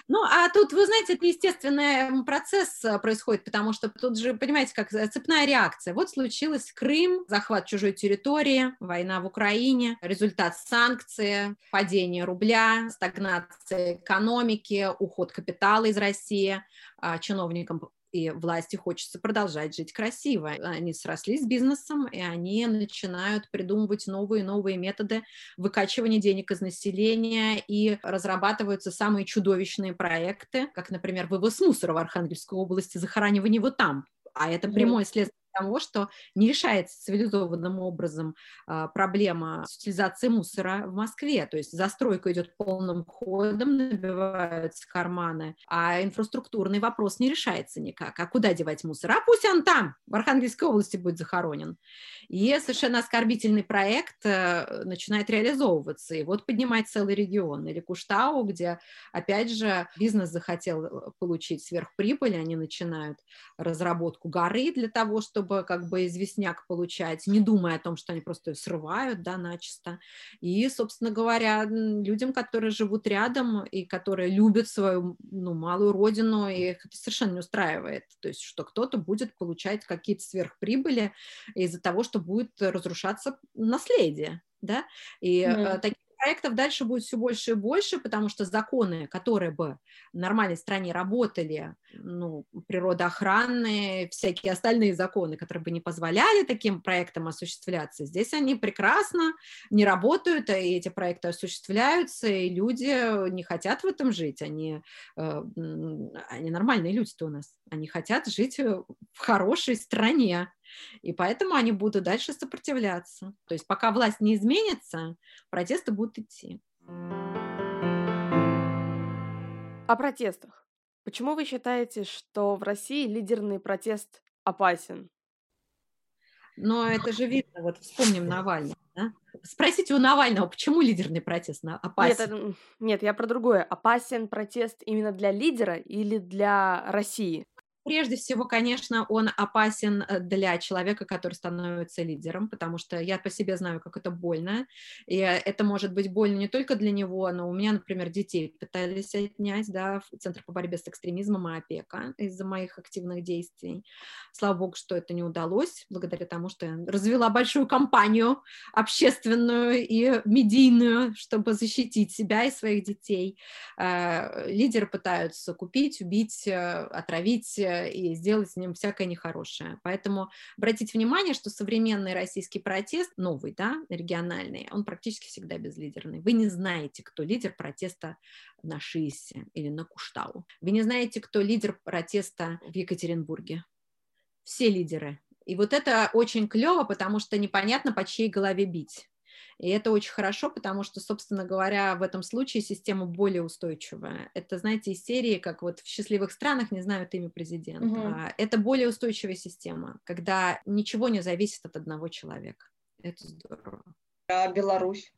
Ну, а тут, вы знаете, это естественный процесс э, происходит, потому что тут же, понимаете, как цепная реакция. Вот случилось Крым, захват чужой территории, война в Украине, результат санкций, падение рубля, стагнация экономики, уход капитала из России, а, чиновникам и власти хочется продолжать жить красиво. Они срослись с бизнесом, и они начинают придумывать новые и новые методы выкачивания денег из населения, и разрабатываются самые чудовищные проекты, как, например, вывоз мусора в Архангельской области, захоранивание его там. А это прямое следствие того, что не решается цивилизованным образом а, проблема с утилизацией мусора в Москве. То есть застройка идет полным ходом, набиваются карманы, а инфраструктурный вопрос не решается никак. А куда девать мусор? А пусть он там, в Архангельской области будет захоронен. И совершенно оскорбительный проект э, начинает реализовываться. И вот поднимать целый регион. Или Куштау, где, опять же, бизнес захотел э, получить сверхприбыль, они начинают разработку горы для того, чтобы чтобы как бы известняк получать, не думая о том, что они просто срывают, да, начисто. И, собственно говоря, людям, которые живут рядом и которые любят свою, ну, малую родину, их это совершенно не устраивает. То есть, что кто-то будет получать какие-то сверхприбыли из-за того, что будет разрушаться наследие, да, и mm. такие проектов дальше будет все больше и больше, потому что законы, которые бы в нормальной стране работали, ну, природоохранные, всякие остальные законы, которые бы не позволяли таким проектам осуществляться, здесь они прекрасно не работают, и эти проекты осуществляются, и люди не хотят в этом жить, они, э, они нормальные люди-то у нас, они хотят жить в хорошей стране, и поэтому они будут дальше сопротивляться. То есть пока власть не изменится, протесты будут идти. О протестах. Почему вы считаете, что в России лидерный протест опасен? Но это же видно, вот вспомним Навального. Да? Спросите у Навального, почему лидерный протест опасен? Нет, нет, я про другое. Опасен протест именно для лидера или для России? Прежде всего, конечно, он опасен э, для человека, который становится лидером, потому что я по себе знаю, как это больно. И это может быть больно не только для него, но у меня, например, детей пытались отнять, да, в Центр по борьбе с экстремизмом и опека из-за моих активных действий. Слава богу, что это не удалось, благодаря тому, что я развела большую кампанию общественную и медийную, чтобы защитить себя и своих детей. Э, лидеры пытаются купить, убить, э, отравить и сделать с ним всякое нехорошее. Поэтому обратите внимание, что современный российский протест, новый, да, региональный, он практически всегда безлидерный. Вы не знаете, кто лидер протеста на Шиисе или на Куштау. Вы не знаете, кто лидер протеста в Екатеринбурге. Все лидеры. И вот это очень клево, потому что непонятно, по чьей голове бить. И это очень хорошо, потому что, собственно говоря, в этом случае система более устойчивая. Это, знаете, из серии, как вот в счастливых странах не знают имя президента. Угу. Это более устойчивая система, когда ничего не зависит от одного человека. Это здорово. А Беларусь?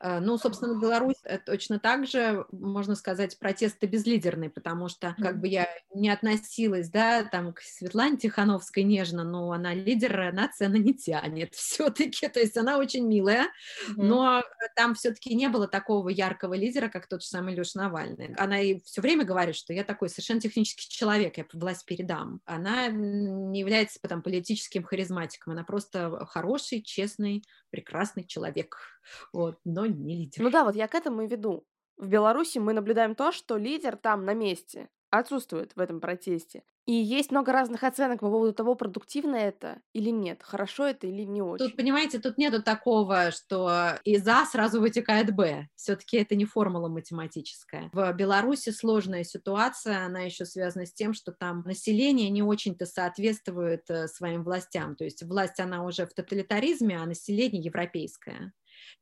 Э, ну, собственно, Беларусь точно так же, можно сказать, протесты безлидерный, потому что как бы я не относилась, да, там к Светлане Тихановской нежно, но она лидер нации, она не тянет все-таки, то есть она очень милая, но там все-таки не было такого яркого лидера, как тот же самый Леша Навальный. Она и все время говорит, что я такой совершенно технический человек, я власть передам. Она не является там политическим харизматиком, она просто хороший, честный, прекрасный человек, вот, но не лидер. Ну да, вот я к этому и веду. В Беларуси мы наблюдаем то, что лидер там на месте, отсутствует в этом протесте. И есть много разных оценок по поводу того, продуктивно это или нет, хорошо это или не очень. Тут, понимаете, тут нету такого, что из А сразу вытекает Б. Все-таки это не формула математическая. В Беларуси сложная ситуация, она еще связана с тем, что там население не очень-то соответствует э, своим властям. То есть власть, она уже в тоталитаризме, а население европейское.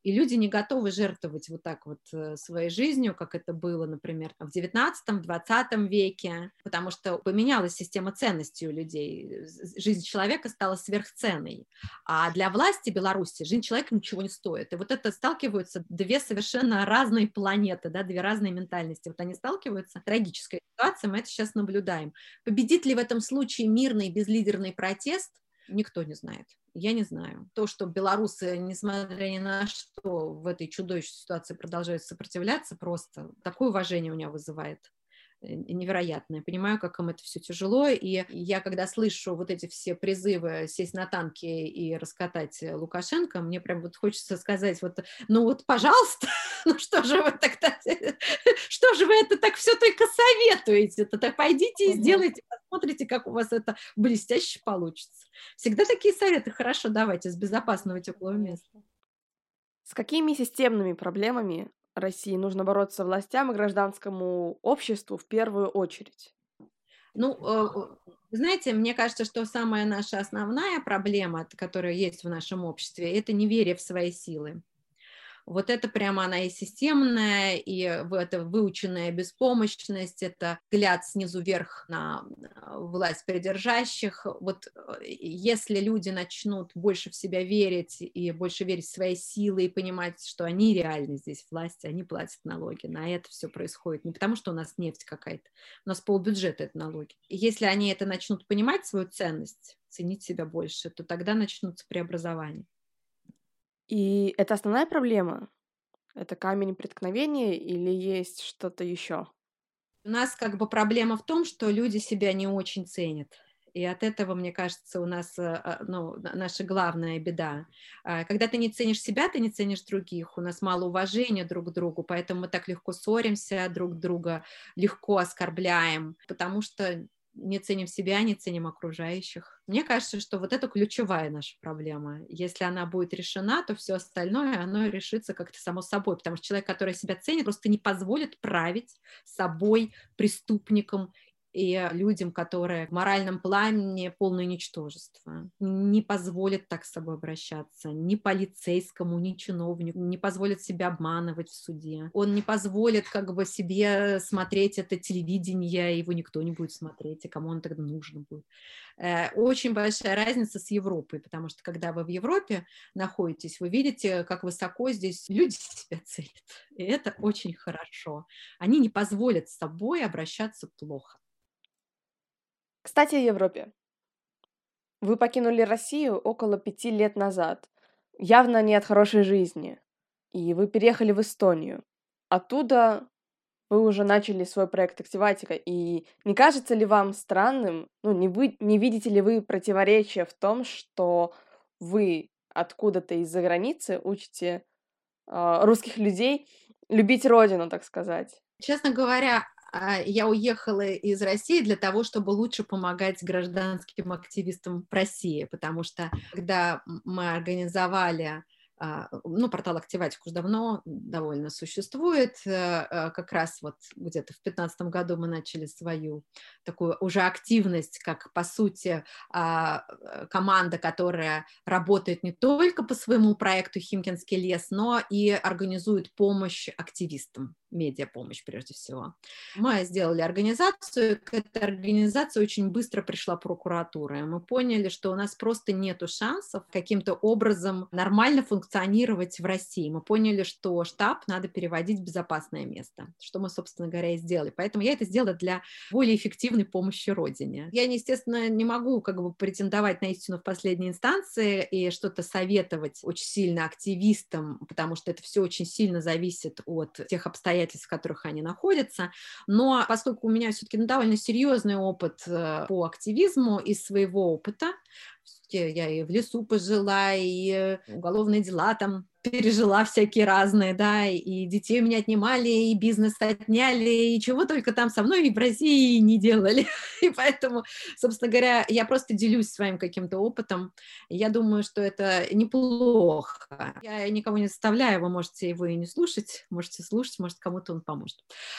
И люди не готовы жертвовать вот так вот э, своей жизнью, как это было, например, в 19-20 веке, потому что поменялась система ценностей у людей. Жизнь человека стала сверхценной. А для власти Беларуси жизнь человека ничего не стоит. И вот это сталкиваются две совершенно разные планеты, да, две разные ментальности. Вот они сталкиваются. Трагическая ситуация, мы это сейчас наблюдаем. Победит ли в этом случае мирный безлидерный протест? Никто не знает. Я не знаю. То, что белорусы, несмотря ни на что, в этой чудовищной ситуации продолжают сопротивляться, просто такое уважение у меня вызывает невероятное. Понимаю, как им это все тяжело, и я, когда слышу вот эти все призывы сесть на танки и раскатать Лукашенко, мне прям вот хочется сказать вот, ну вот, пожалуйста, ну что же вы тогда, что же вы это так все только советуете-то, так пойдите и сделайте, посмотрите, как у вас это блестяще получится. Всегда такие советы хорошо давать из безопасного теплого места. С какими системными проблемами России нужно бороться властям и гражданскому обществу в первую очередь? Ну, э, знаете, мне кажется, что самая наша основная проблема, которая есть в нашем обществе, это неверие в свои силы. Вот это прямо она и системная, и это выученная беспомощность, это взгляд снизу вверх на власть придержащих. Вот э, если люди начнут больше в себя верить и больше верить в свои силы и понимать, что они реально здесь власть, они платят налоги, на это все происходит. Не потому, что у нас нефть какая-то, у нас полбюджета это налоги. Если они это начнут понимать, свою ценность, ценить себя больше, то тогда начнутся преобразования. И это основная проблема? Это камень преткновения или есть что-то еще? У нас как бы проблема в том, что люди себя не очень ценят. И от этого, мне кажется, у нас э, а, ну, наша главная беда. А, когда ты не ценишь себя, ты не ценишь других. У нас мало уважения друг к другу, поэтому мы так легко ссоримся друг друга, легко оскорбляем, потому что не ценим себя, не ценим окружающих. Мне кажется, что вот это ключевая наша проблема. Если она будет решена, то все остальное, оно решится как-то само собой, потому что человек, который себя ценит, просто не позволит править собой, преступником и людям, которые в моральном плане полное ничтожество, не позволит так с собой обращаться ни полицейскому, ни чиновнику, не позволит себя обманывать в суде. Он не позволит как бы себе смотреть это телевидение, его никто не будет смотреть, и кому он тогда нужен будет. Э, очень большая разница с Европой, потому что когда вы в Европе находитесь, вы видите, как высоко здесь люди себя ценят. И это очень хорошо. Они не позволят с собой обращаться плохо. Кстати, о Европе. Вы покинули Россию около пяти лет назад, явно не от хорошей жизни, и вы переехали в Эстонию. Оттуда вы уже начали свой проект Активатика, и не кажется ли вам странным, ну, не, вы, не видите ли вы противоречия в том, что вы откуда-то из-за границы учите э, русских людей любить родину, так сказать? Честно говоря, я уехала из России для того, чтобы лучше помогать гражданским активистам в России, потому что когда мы организовали а, ну, портал Активатик уже давно довольно существует. Э, э, как раз вот где-то в 2015 году мы начали свою такую уже активность, как, по сути, а, э, команда, которая работает не только по своему проекту «Химкинский лес», но и организует помощь активистам медиапомощь прежде всего. Мы сделали организацию, к этой организации очень быстро пришла прокуратура, мы поняли, что у нас просто нет шансов каким-то образом нормально функционировать в России. Мы поняли, что штаб надо переводить в безопасное место, что мы, собственно говоря, и сделали. Поэтому я это сделала для более эффективной помощи Родине. Я, естественно, не могу как бы претендовать на истину в последней инстанции и что-то советовать очень сильно активистам, потому что это все очень сильно зависит от тех обстоятельств, обстоятельств, в которых они находятся. Но поскольку у меня все-таки ну, довольно серьезный опыт э, по активизму из своего опыта, я и в лесу пожила, и э, уголовные дела там пережила всякие разные, да, и детей у меня отнимали, и бизнес отняли, и чего только там со мной и в России не делали. И поэтому, собственно говоря, я просто делюсь своим каким-то опытом. Я думаю, что это неплохо. Я никого не заставляю, вы можете его и не слушать, можете слушать, может, кому-то он поможет.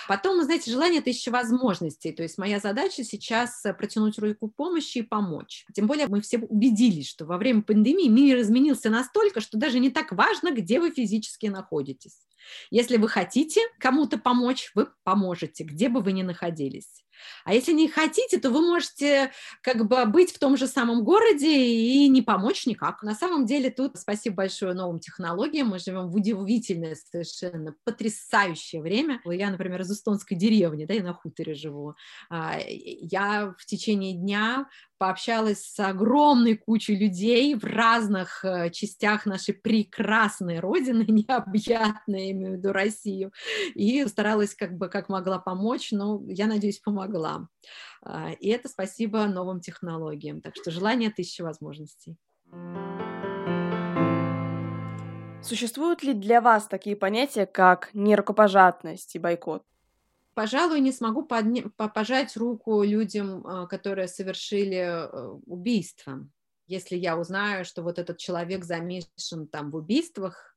Потом, знаете, желание – это еще возможностей. То есть моя задача сейчас протянуть руку помощи и помочь. Тем более мы все убедились, что во время пандемии мир изменился настолько, что даже не так важно, где вы физически находитесь. Если вы хотите кому-то помочь, вы поможете, где бы вы ни находились. А если не хотите, то вы можете как бы быть в том же самом городе и не помочь никак. На самом деле тут спасибо большое новым технологиям. Мы живем в удивительное, совершенно потрясающее время. Я, например, из эстонской деревни, да, я на хуторе живу. А, я в течение дня пообщалась с огромной кучей людей в разных э, частях нашей прекрасной родины, необъятной, имею в виду Россию, и старалась как бы как могла помочь, но я надеюсь, помогла. А, и это спасибо новым технологиям. Так что желание тысячи возможностей. Существуют ли для вас такие понятия, как нерукопожатность и бойкот? пожалуй, не смогу подня- пожать руку людям, а, которые совершили э, убийство. Если я узнаю, что вот этот человек замешан там в убийствах,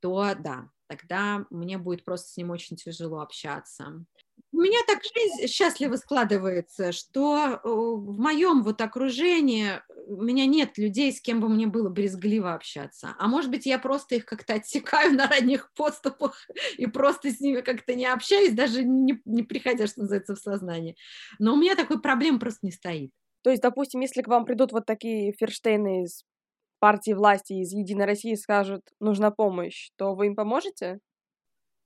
то да, тогда мне будет просто с ним очень тяжело общаться. У меня так жизнь счастливо складывается, что в моем вот окружении у меня нет людей, с кем бы мне было брезгливо общаться. А может быть, я просто их как-то отсекаю на ранних подступах и просто с ними как-то не общаюсь, даже не, не приходя, что называется, в сознание. Но у меня такой проблем просто не стоит. То есть, допустим, если к вам придут вот такие Ферштейны из партии власти, из Единой России скажут, нужна помощь, то вы им поможете?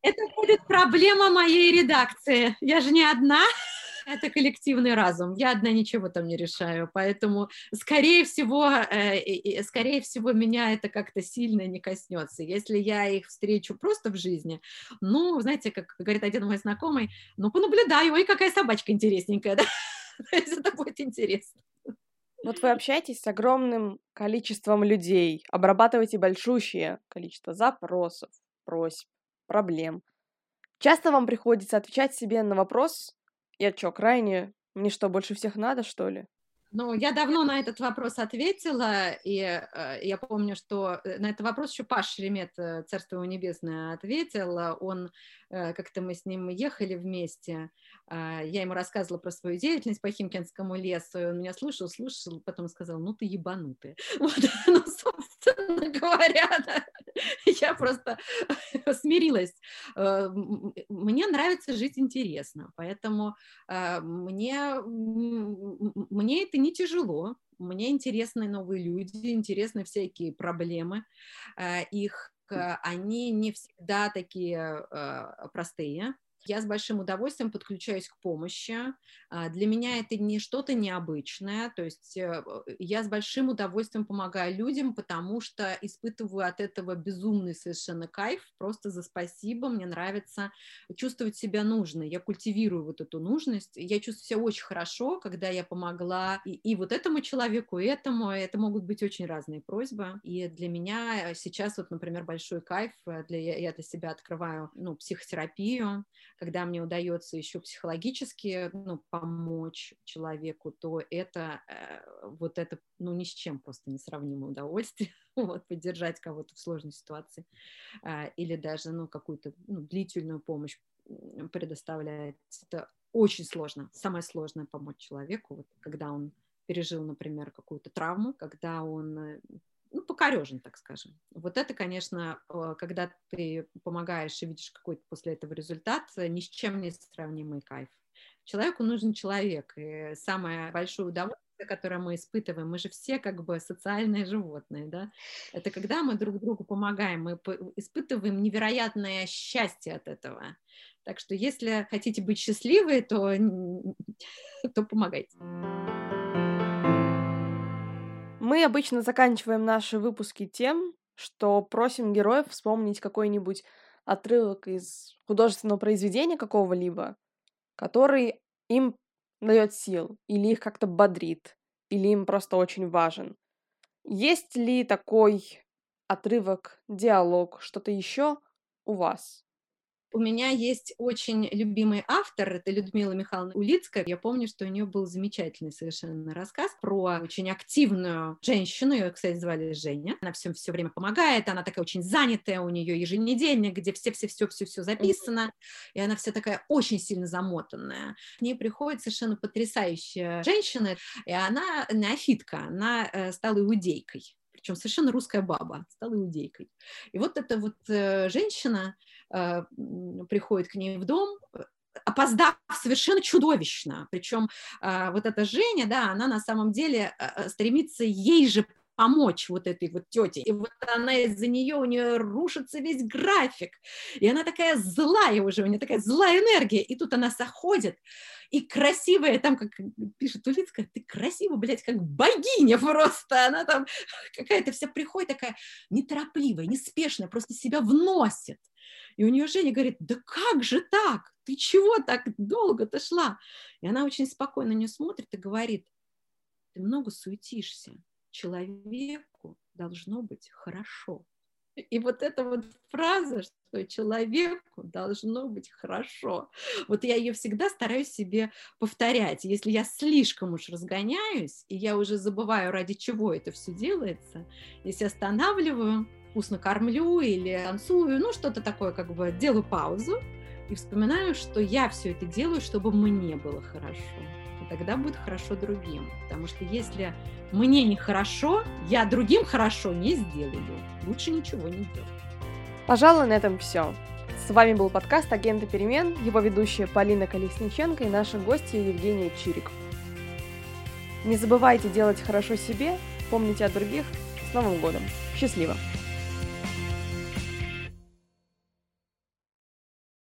Это будет проблема моей редакции. Я же не одна. Это коллективный разум. Я одна ничего там не решаю, поэтому, скорее всего, э, скорее всего, меня это как-то сильно не коснется. Если я их встречу просто в жизни, ну, знаете, как говорит один мой знакомый, ну, понаблюдаю, ой, какая собачка интересненькая, да? Это будет интересно. Вот вы общаетесь с огромным количеством людей, обрабатываете большущее количество запросов, просьб, проблем. Часто вам приходится отвечать себе на вопрос «Я чё, крайне? Мне что, больше всех надо, что ли?» Ну, я давно на этот вопрос ответила, и э, я помню, что э, на этот вопрос еще Паш Шеремет, э, Царство его небесное, ответил. Он, э, как-то мы с ним ехали вместе, э, я ему рассказывала про свою деятельность по Химкинскому лесу, и он меня слушал, слушал, потом сказал, ну ты ебанутый. Вот, ну, собственно говоря, да, я просто смирилась. Э, мне нравится жить интересно, поэтому э, мне, мне это не тяжело. Мне интересны новые люди, интересны всякие проблемы. Э, их они не всегда такие простые. Я с большим удовольствием подключаюсь к помощи. А, для меня это не что-то необычное, то есть э, я с большим удовольствием помогаю людям, потому что испытываю от этого безумный совершенно кайф, просто за спасибо, мне нравится чувствовать себя нужной, я культивирую вот эту нужность, я чувствую себя очень хорошо, когда я помогла и, и вот этому человеку, и этому, это могут быть очень разные просьбы, и для меня сейчас вот, например, большой кайф, э, для, я для себя открываю, ну, психотерапию, когда мне удается еще психологически ну, помочь человеку, то это э, вот это ну ни с чем просто несравнимое удовольствие, вот, поддержать кого-то в сложной ситуации э, или даже ну какую-то ну, длительную помощь предоставлять. Это очень сложно, самое сложное помочь человеку, вот, когда он пережил, например, какую-то травму, когда он э, ну, покорежен, так скажем. Вот это, конечно, э, когда ты помогаешь и видишь какой-то после этого результат, э, ни с чем не сравнимый кайф. Человеку нужен человек, и самое большое удовольствие, которое мы испытываем, мы же все как бы социальные животные, да, это когда мы друг другу помогаем, мы испытываем невероятное счастье от этого. Так что если хотите быть счастливы, то, то помогайте. Мы обычно заканчиваем наши выпуски тем, что просим героев вспомнить какой-нибудь отрывок из художественного произведения какого-либо, который им дает сил, или их как-то бодрит, или им просто очень важен. Есть ли такой отрывок, диалог, что-то еще у вас? У меня есть очень любимый автор, это Людмила Михайловна Улицкая. Я помню, что у нее был замечательный совершенно рассказ про очень активную женщину, ее, кстати, звали Женя. Она всем все время помогает, она такая очень занятая, у нее еженедельник, где все-все-все-все-все записано, и она вся такая очень сильно замотанная. К ней приходит совершенно потрясающая женщина, и она неофитка, она э, стала иудейкой причем совершенно русская баба, стала иудейкой. И вот эта вот э, женщина э, приходит к ней в дом, опоздав совершенно чудовищно. Причем э, вот эта Женя, да, она на самом деле э, стремится ей же помочь вот этой вот тете. И вот она из-за нее, у нее рушится весь график. И она такая злая уже, у нее такая злая энергия. И тут она заходит, и красивая, там, как пишет Улицкая, ты красивая, блядь, как богиня просто, она там какая-то вся приходит такая неторопливая, неспешная, просто себя вносит. И у нее Женя говорит, да как же так? Ты чего так долго-то шла? И она очень спокойно на нее смотрит и говорит, ты много суетишься, человеку должно быть хорошо. И вот эта вот фраза, что человеку должно быть хорошо, вот я ее всегда стараюсь себе повторять. Если я слишком уж разгоняюсь, и я уже забываю, ради чего это все делается, если останавливаю, вкусно кормлю или танцую, ну что-то такое, как бы делаю паузу и вспоминаю, что я все это делаю, чтобы мне было хорошо. Тогда будет хорошо другим. Потому что если мне нехорошо, я другим хорошо не сделаю. Лучше ничего не делать. Пожалуй, на этом все. С вами был подкаст «Агенты перемен», его ведущая Полина Колесниченко и наши гости Евгения Чирик. Не забывайте делать хорошо себе, помните о других. С Новым годом! Счастливо!